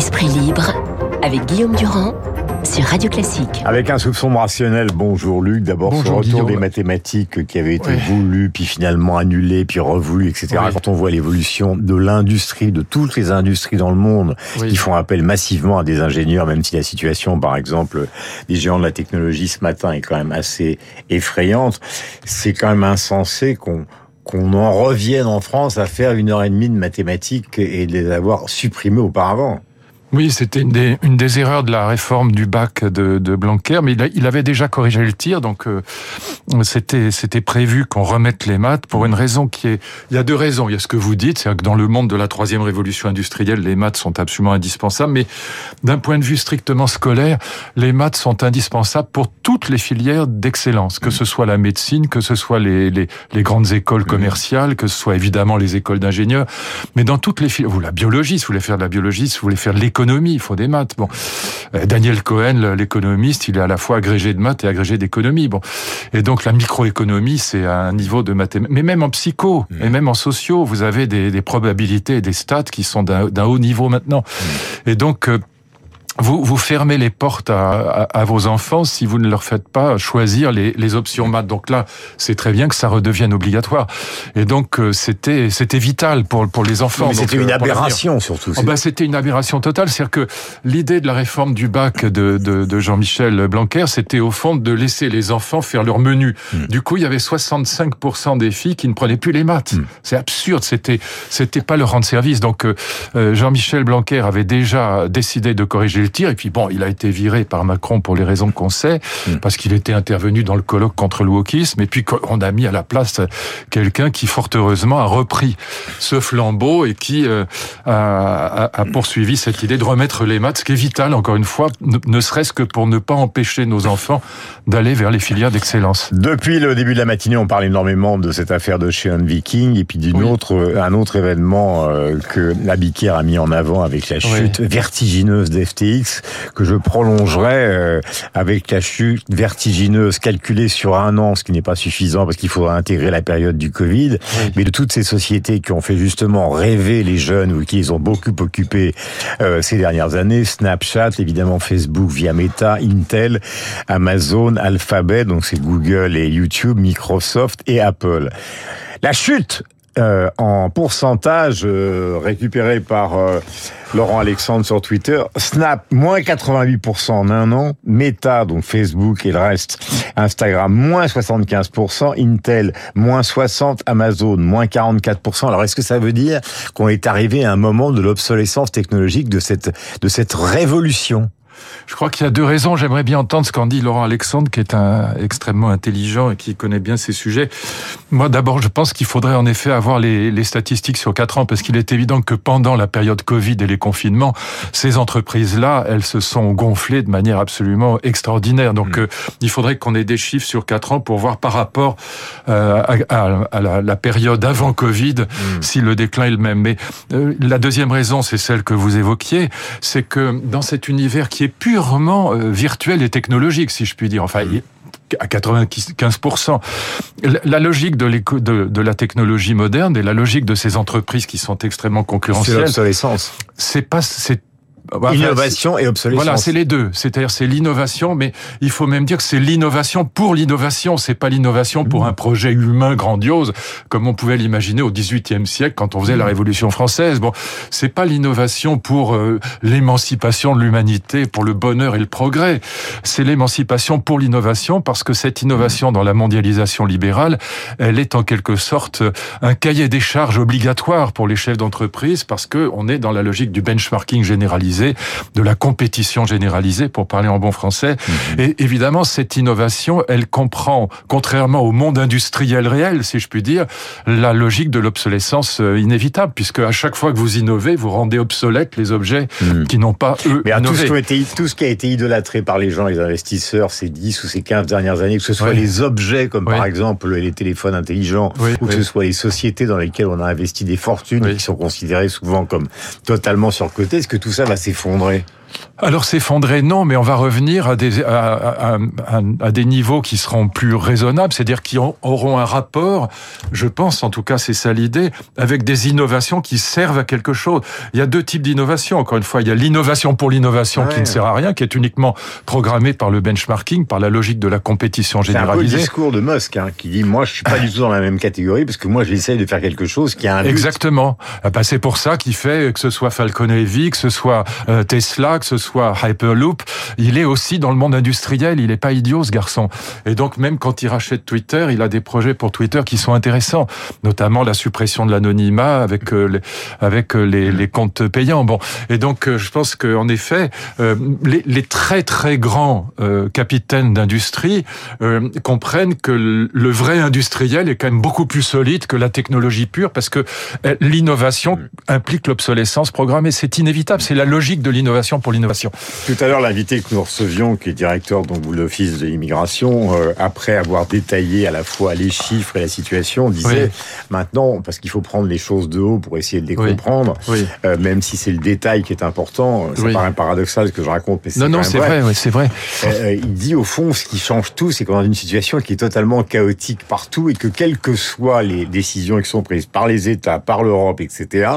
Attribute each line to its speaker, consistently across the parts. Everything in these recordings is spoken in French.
Speaker 1: Esprit libre avec Guillaume Durand sur Radio Classique.
Speaker 2: Avec un soupçon rationnel, bonjour Luc. D'abord, ce retour des mathématiques qui avait été voulu, puis finalement annulé, puis revoulu, etc. Quand on voit l'évolution de l'industrie, de toutes les industries dans le monde, qui font appel massivement à des ingénieurs, même si la situation, par exemple, des géants de la technologie ce matin est quand même assez effrayante, c'est quand même insensé qu'on qu'on en revienne en France à faire une heure et demie de mathématiques et de les avoir supprimées auparavant.
Speaker 3: Oui, c'était une des, une des erreurs de la réforme du bac de, de Blanquer, mais il, avait déjà corrigé le tir, donc euh, c'était c'était prévu qu'on remette les maths pour une raison qui est... Il y a deux raisons. Il y a ce que vous dites, c'est que dans le monde de la troisième révolution industrielle, les maths sont absolument indispensables, mais d'un point de vue strictement scolaire, les maths sont indispensables pour toutes les filières d'excellence, que ce soit la médecine, que ce soit les, les, les grandes écoles commerciales, que ce soit évidemment les écoles d'ingénieurs, mais dans toutes les filières... Vous, la biologie, si vous voulez faire de la biologie, si vous voulez faire de l'économie, il faut des maths. Bon, euh, Daniel Cohen, l'économiste, il est à la fois agrégé de maths et agrégé d'économie. Bon, et donc la microéconomie, c'est un niveau de mathématiques. Mais même en psycho mmh. et même en sociaux, vous avez des, des probabilités et des stats qui sont d'un haut niveau maintenant. Mmh. Et donc euh, vous, vous fermez les portes à, à, vos enfants si vous ne leur faites pas choisir les, les options maths. Donc là, c'est très bien que ça redevienne obligatoire. Et donc euh, c'était c'était vital pour pour les enfants.
Speaker 2: Mais c'était une euh, aberration surtout.
Speaker 3: Oh ben, c'était une aberration totale, c'est-à-dire que l'idée de la réforme du bac de, de, de Jean-Michel Blanquer, c'était au fond de laisser les enfants faire leur menu. Hmm. Du coup, il y avait 65% des filles qui ne prenaient plus les maths. Hmm. C'est absurde. C'était c'était pas leur rendre service. Donc euh, Jean-Michel Blanquer avait déjà décidé de corriger le et puis bon, il a été viré par Macron pour les raisons qu'on sait, mm. parce qu'il était intervenu dans le colloque contre le wokisme. Et puis on a mis à la place quelqu'un qui, fort heureusement, a repris ce flambeau et qui euh, a, a, poursuivi cette idée de remettre les maths, ce qui est vital, encore une fois, ne, serait-ce que pour ne pas empêcher nos enfants d'aller vers les filières d'excellence.
Speaker 2: Depuis le début de la matinée, on parle énormément de cette affaire de Sheon Viking et puis d'une autre, un autre événement euh, que la Biquière a mis en avant avec la chute vertigineuse d'FTI que je prolongerai euh, avec la chute vertigineuse calculée sur un an, ce qui n'est pas suffisant parce qu'il faudra intégrer la période du Covid, mais de toutes ces sociétés qui ont fait justement rêver les jeunes ou qui les ont beaucoup occupés euh, ces dernières années, Snapchat, évidemment Facebook via Meta, Intel, Amazon, Alphabet, donc c'est Google et YouTube, Microsoft et Apple. La chute euh, en pourcentage euh, récupéré par euh, Laurent Alexandre sur Twitter, Snap moins 88% en un an, Meta donc Facebook et le reste, Instagram moins 75%, Intel moins 60, Amazon moins 44%. Alors est-ce que ça veut dire qu'on est arrivé à un moment de l'obsolescence technologique de cette de cette révolution?
Speaker 3: Je crois qu'il y a deux raisons. J'aimerais bien entendre ce qu'en dit Laurent Alexandre, qui est un extrêmement intelligent et qui connaît bien ces sujets. Moi, d'abord, je pense qu'il faudrait en effet avoir les, les statistiques sur quatre ans, parce qu'il est évident que pendant la période Covid et les confinements, ces entreprises-là, elles se sont gonflées de manière absolument extraordinaire. Donc, mmh. euh, il faudrait qu'on ait des chiffres sur quatre ans pour voir par rapport euh, à, à, la, la, période avant Covid mmh. si le déclin est le même. Mais euh, la deuxième raison, c'est celle que vous évoquiez, c'est que dans cet univers qui est purement euh, virtuel et technologique, si je puis dire. Enfin, à 95%. La logique de, de, de, la technologie moderne et la logique de ces entreprises qui sont extrêmement concurrentielles. C'est
Speaker 2: l'obsolescence.
Speaker 3: C'est pas, c'est
Speaker 2: Innovation et obsolescence.
Speaker 3: Voilà, c'est les deux. C'est-à-dire c'est l'innovation, mais il faut même dire que c'est l'innovation pour l'innovation. C'est pas l'innovation pour un projet humain grandiose, comme on pouvait l'imaginer au XVIIIe siècle quand on faisait la Révolution française. Bon, c'est pas l'innovation pour euh, l'émancipation de l'humanité, pour le bonheur et le progrès. C'est l'émancipation pour l'innovation, parce que cette innovation dans la mondialisation libérale, elle est en quelque sorte un cahier des charges obligatoire pour les chefs d'entreprise, parce que on est dans la logique du benchmarking généralisé de la compétition généralisée, pour parler en bon français. Mhm. Et évidemment, cette innovation, elle comprend, contrairement au monde industriel réel, si je puis dire, la logique de l'obsolescence euh, inévitable, puisque à chaque fois que vous innovez, vous rendez obsolètes les objets mhm. qui n'ont pas, eux,
Speaker 2: Mais Tout, ce qui a été, tout ce qui a été idolâtré par les gens, les investisseurs, ces 10 ou ces 15 dernières années, que ce soit les objets, comme par exemple les téléphones intelligents, ou que ce soit les sociétés dans lesquelles on a investi des fortunes, qui sont considérées souvent comme totalement surcotées, est-ce que tout ça va s'effondrer
Speaker 3: alors s'effondrer, non, mais on va revenir à des, à, à, des niveaux qui seront plus raisonnables, c'est-à-dire qui auront un rapport, je pense, en tout cas c'est ça l'idée, avec des innovations qui servent à quelque chose. Il y a deux types d'innovation, encore une fois, il y a l'innovation pour l'innovation qui ne sert à rien, qui est uniquement programmée par le benchmarking, par la logique de la compétition généralisée.
Speaker 2: C'est un peu le discours de Musk, hein, qui dit, moi je suis pas du tout dans la même catégorie, parce que moi j'essaye de faire quelque chose qui a un
Speaker 3: Exactement. Bah, c'est pour ça qu'il fait que ce soit Falcon Heavy, que ce soit euh, Tesla, que ce soit Hyperloop, il est aussi dans le monde industriel, il est pas idiot ce garçon. Et donc même quand il rachète Twitter, il a des projets pour Twitter qui sont intéressants, notamment la suppression de l'anonymat avec euh, les, avec euh, les, comptes payants. Bon, et donc euh, je pense qu'en effet, les, très très grands capitaines d'industrie comprennent que le vrai industriel est quand même beaucoup plus solide que la technologie pure parce que l'innovation implique l'obsolescence programmée. C'est inévitable, c'est la logique de l'innovation pour l'innovation.
Speaker 2: Tout à l'heure, l'invité que nous recevions, qui est directeur donc, de l'Office de l'immigration, euh, après avoir détaillé à la fois les chiffres et la situation, disait maintenant, parce qu'il faut prendre les choses de haut pour essayer de les comprendre, euh, même si c'est le détail qui est important, euh, ça paraît paradoxal ce que je raconte, mais c'est
Speaker 3: Non, non, c'est vrai, vrai c'est vrai.
Speaker 2: il dit au fond, ce qui change tout, c'est qu'on est dans une situation qui est totalement chaotique partout et que quelles que soient les décisions qui sont prises par les États, par l'Europe, etc.,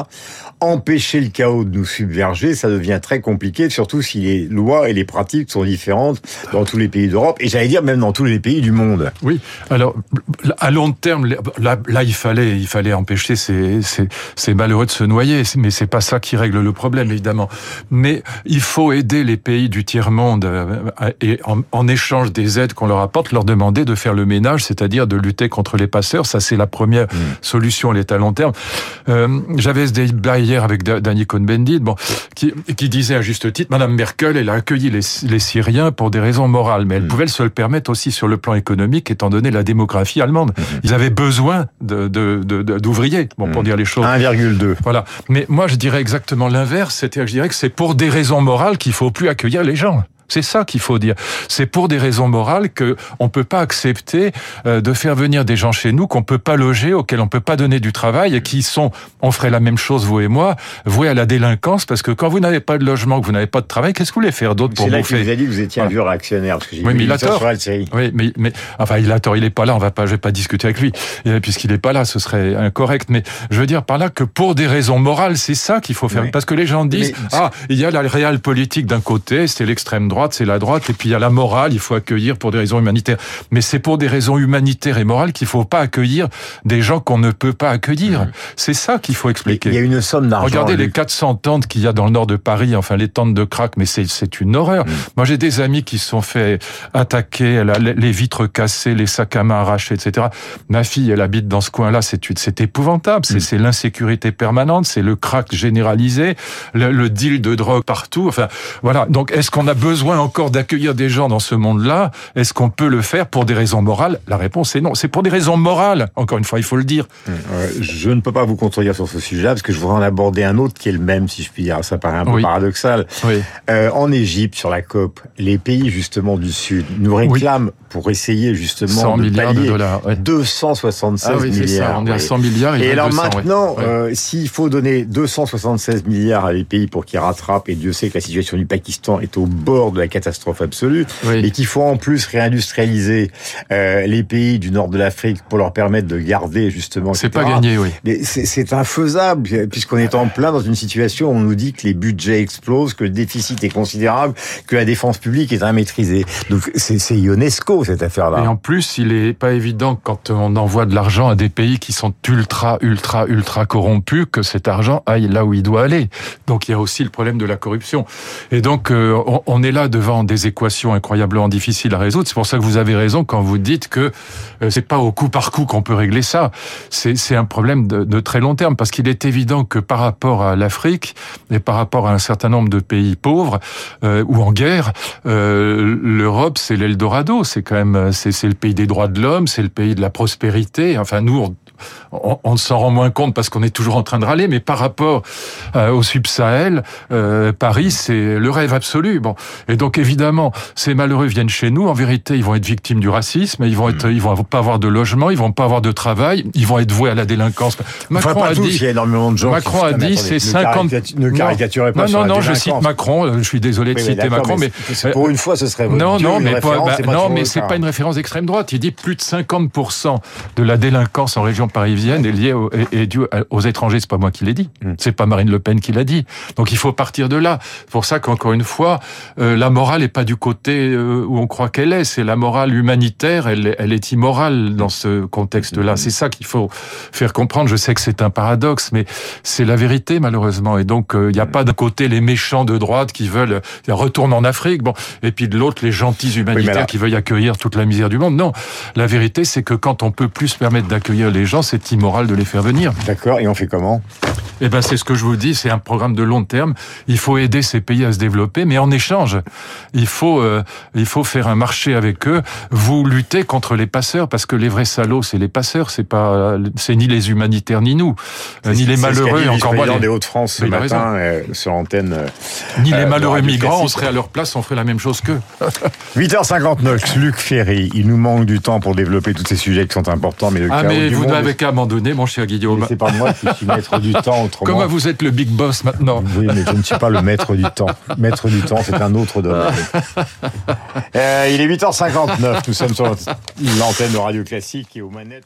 Speaker 2: empêcher le chaos de nous submerger, ça devient très compliqué, surtout si les lois et les pratiques sont différentes dans tous les pays d'Europe et j'allais dire même dans tous les pays du monde.
Speaker 3: Oui. Alors à long terme, là, là il fallait, il fallait empêcher ces, ces, ces malheureux de se noyer, mais c'est pas ça qui règle le problème évidemment. Mais il faut aider les pays du tiers monde euh, et en, en échange des aides qu'on leur apporte, leur demander de faire le ménage, c'est-à-dire de lutter contre les passeurs. Ça c'est la première mmh. solution, elle est à long terme. Euh, J'avais ce débat hier avec Danny Cohn-Bendit, bon, qui, qui disait à juste titre, Madame Merkel, elle a accueilli les, les Syriens pour des raisons morales, mais elle mm. pouvait se le permettre aussi sur le plan économique, étant donné la démographie allemande. Mm-hmm. Ils avaient besoin d'ouvriers, bon, pour mm. dire les choses.
Speaker 2: 1,2.
Speaker 3: Voilà. Mais moi, je dirais exactement l'inverse. C'est-à-dire, je dirais que c'est pour des raisons morales qu'il faut plus accueillir les gens. C'est ça qu'il faut dire. C'est pour des raisons morales que on peut pas accepter euh, de faire venir des gens chez nous qu'on peut pas loger, auxquels on peut pas donner du travail et qui sont, on ferait la même chose vous et moi, voués à la délinquance parce que quand vous n'avez pas de logement, que vous n'avez pas de travail, qu'est-ce que vous voulez faire d'autre pour bouffer
Speaker 2: là qu'il vous a dit que vous étiez un vieux réactionnaire parce que
Speaker 3: oui, mais il a tort. Oui, mais, mais enfin il a tort, il est pas là, on va pas, je vais pas discuter avec lui puisqu'il est pas là, ce serait incorrect. Mais je veux dire par là que pour des raisons morales, c'est ça qu'il faut faire parce que les gens disent ah il y a la réelle politique d'un côté, c'est l'extrême droite c'est la droite, et puis il y a la morale, il faut accueillir pour des raisons humanitaires. Mais c'est pour des raisons humanitaires et morales qu'il faut pas accueillir des gens qu'on ne peut pas accueillir. Mmh. C'est ça qu'il faut expliquer.
Speaker 2: Il y a une somme d'argent.
Speaker 3: Regardez les 400 tentes qu'il y a dans le nord de Paris, enfin les tentes de crack, mais c'est une horreur. Mmh. Moi j'ai des amis qui se sont fait attaquer, les vitres cassées, les sacs à main arrachés, etc. Ma fille, elle habite dans ce coin-là, c'est épouvantable. C'est mmh. l'insécurité permanente, c'est le crack généralisé, le, le deal de drogue partout. Enfin voilà. Donc est-ce qu'on a besoin encore d'accueillir des gens dans ce monde-là Est-ce qu'on peut le faire pour des raisons morales? La réponse est non. C'est pour des raisons morales, encore une fois, il faut le dire.
Speaker 2: Hum, je ne peux pas vous contredire sur ce sujet-là, parce que je voudrais en aborder un autre qui est le même, si je puis dire. Ça paraît un peu paradoxal. Euh, en Égypte, sur la COP, les pays justement du Sud nous réclament pour essayer justement de
Speaker 3: milliards
Speaker 2: pallier
Speaker 3: de dollars,
Speaker 2: 276 ah milliards.
Speaker 3: on est à 100 milliards.
Speaker 2: Et alors maintenant, euh, s'il faut donner 276 milliards à des pays pour qu'ils rattrapent, et Dieu sait que la situation du Pakistan est au bord de la catastrophe absolue, et qu'il faut en plus réindustrialiser euh, les pays du nord de l'Afrique pour leur permettre de garder justement.
Speaker 3: C'est pas gagné, oui.
Speaker 2: Mais c'est infaisable puisqu'on est en plein dans une situation où on nous dit que les budgets explosent, que le déficit est considérable, que la défense publique est immaîtrisée. Donc c'est UNESCO cette affaire-là.
Speaker 3: Et en plus, il est pas évident quand on envoie de l'argent à des pays qui sont ultra, ultra, ultra corrompus que cet argent aille là où il doit aller. Donc il y a aussi le problème de la corruption. Et donc euh, on est là devant des équations incroyablement difficiles à résoudre. C'est pour ça que vous avez raison quand vous dites que euh, c'est pas au coup par coup qu'on peut régler ça. C'est un problème de, de, très long terme parce qu'il est évident que par rapport à l'Afrique et par rapport à un certain nombre de pays pauvres euh, ou en guerre, euh, l'Europe c'est l'Eldorado. C'est quand même c'est le pays des droits de l'homme, c'est le pays de la prospérité. Enfin nous on, on s'en rend moins compte parce qu'on est toujours en train de râler, mais par rapport euh, au Sub-Sahel, euh, Paris, c'est le rêve absolu. Bon, et donc évidemment, ces malheureux viennent chez nous. En vérité, ils vont être victimes du racisme. Ils vont être, mm. ils vont pas avoir de logement, ils vont pas avoir de travail, ils vont être voués à la délinquance.
Speaker 2: Macron a dit, il y a énormément de gens.
Speaker 3: Macron a dit, c'est 50.
Speaker 2: Ne caricaturez pas.
Speaker 3: Non, non, non, je cite Macron. Euh, je suis désolé de citer Macron, mais,
Speaker 2: pour une fois, ce serait
Speaker 3: non, non, mais pas, non, mais c'est pas une référence d'extrême droite. Il dit plus de 50% de la délinquance en région parisienne est liée au, est, due aux étrangers. C'est pas moi qui l'ai dit. Mm. C'est pas Marine Le Pen qui l'a dit. Donc il faut partir de là. C'est pour ça qu'encore une fois, euh, la morale n'est pas du côté euh, où on croit qu'elle est. C'est la morale humanitaire. Elle, elle est immorale dans ce contexte-là. C'est ça qu'il faut faire comprendre. Je sais que c'est un paradoxe, mais c'est la vérité malheureusement. Et donc euh, il n'y a pas d'un côté les méchants de droite qui veulent retourner en Afrique, bon, et puis de l'autre les gentils humanitaires qui veulent accueillir toute la misère du monde. Non, la vérité c'est que quand on peut plus se permettre d'accueillir les gens, c'est immoral de les faire venir.
Speaker 2: D'accord. Et on fait comment?
Speaker 3: Eh ben, c'est ce que je vous dis, c'est un programme de long terme. Il faut aider ces pays à se développer, mais en échange, il faut, euh, il faut faire un marché avec eux. Vous luttez contre les passeurs, parce que les vrais salauds, c'est les passeurs, c'est pas, c'est ni les humanitaires ni nous, euh, ni les malheureux,
Speaker 2: encore moins les des Hauts-de-France ce matin euh, sur antenne.
Speaker 3: Ni les malheureux migrants, on serait à leur place, on ferait la même chose qu'eux.
Speaker 2: 8h59, Luc Ferry, il nous manque du temps pour développer tous ces sujets qui sont importants, mais le
Speaker 3: ah mais vous n'avez qu'à m'abandonner, mon cher Guillaume.
Speaker 2: C'est pas moi qui suis maître du temps.
Speaker 3: Comment vous êtes le big boss maintenant
Speaker 2: Oui, mais je ne suis pas le maître du temps. Maître du temps, c'est un autre domaine. Euh, il est 8h59, nous sommes sur l'antenne de Radio Classique et aux manettes.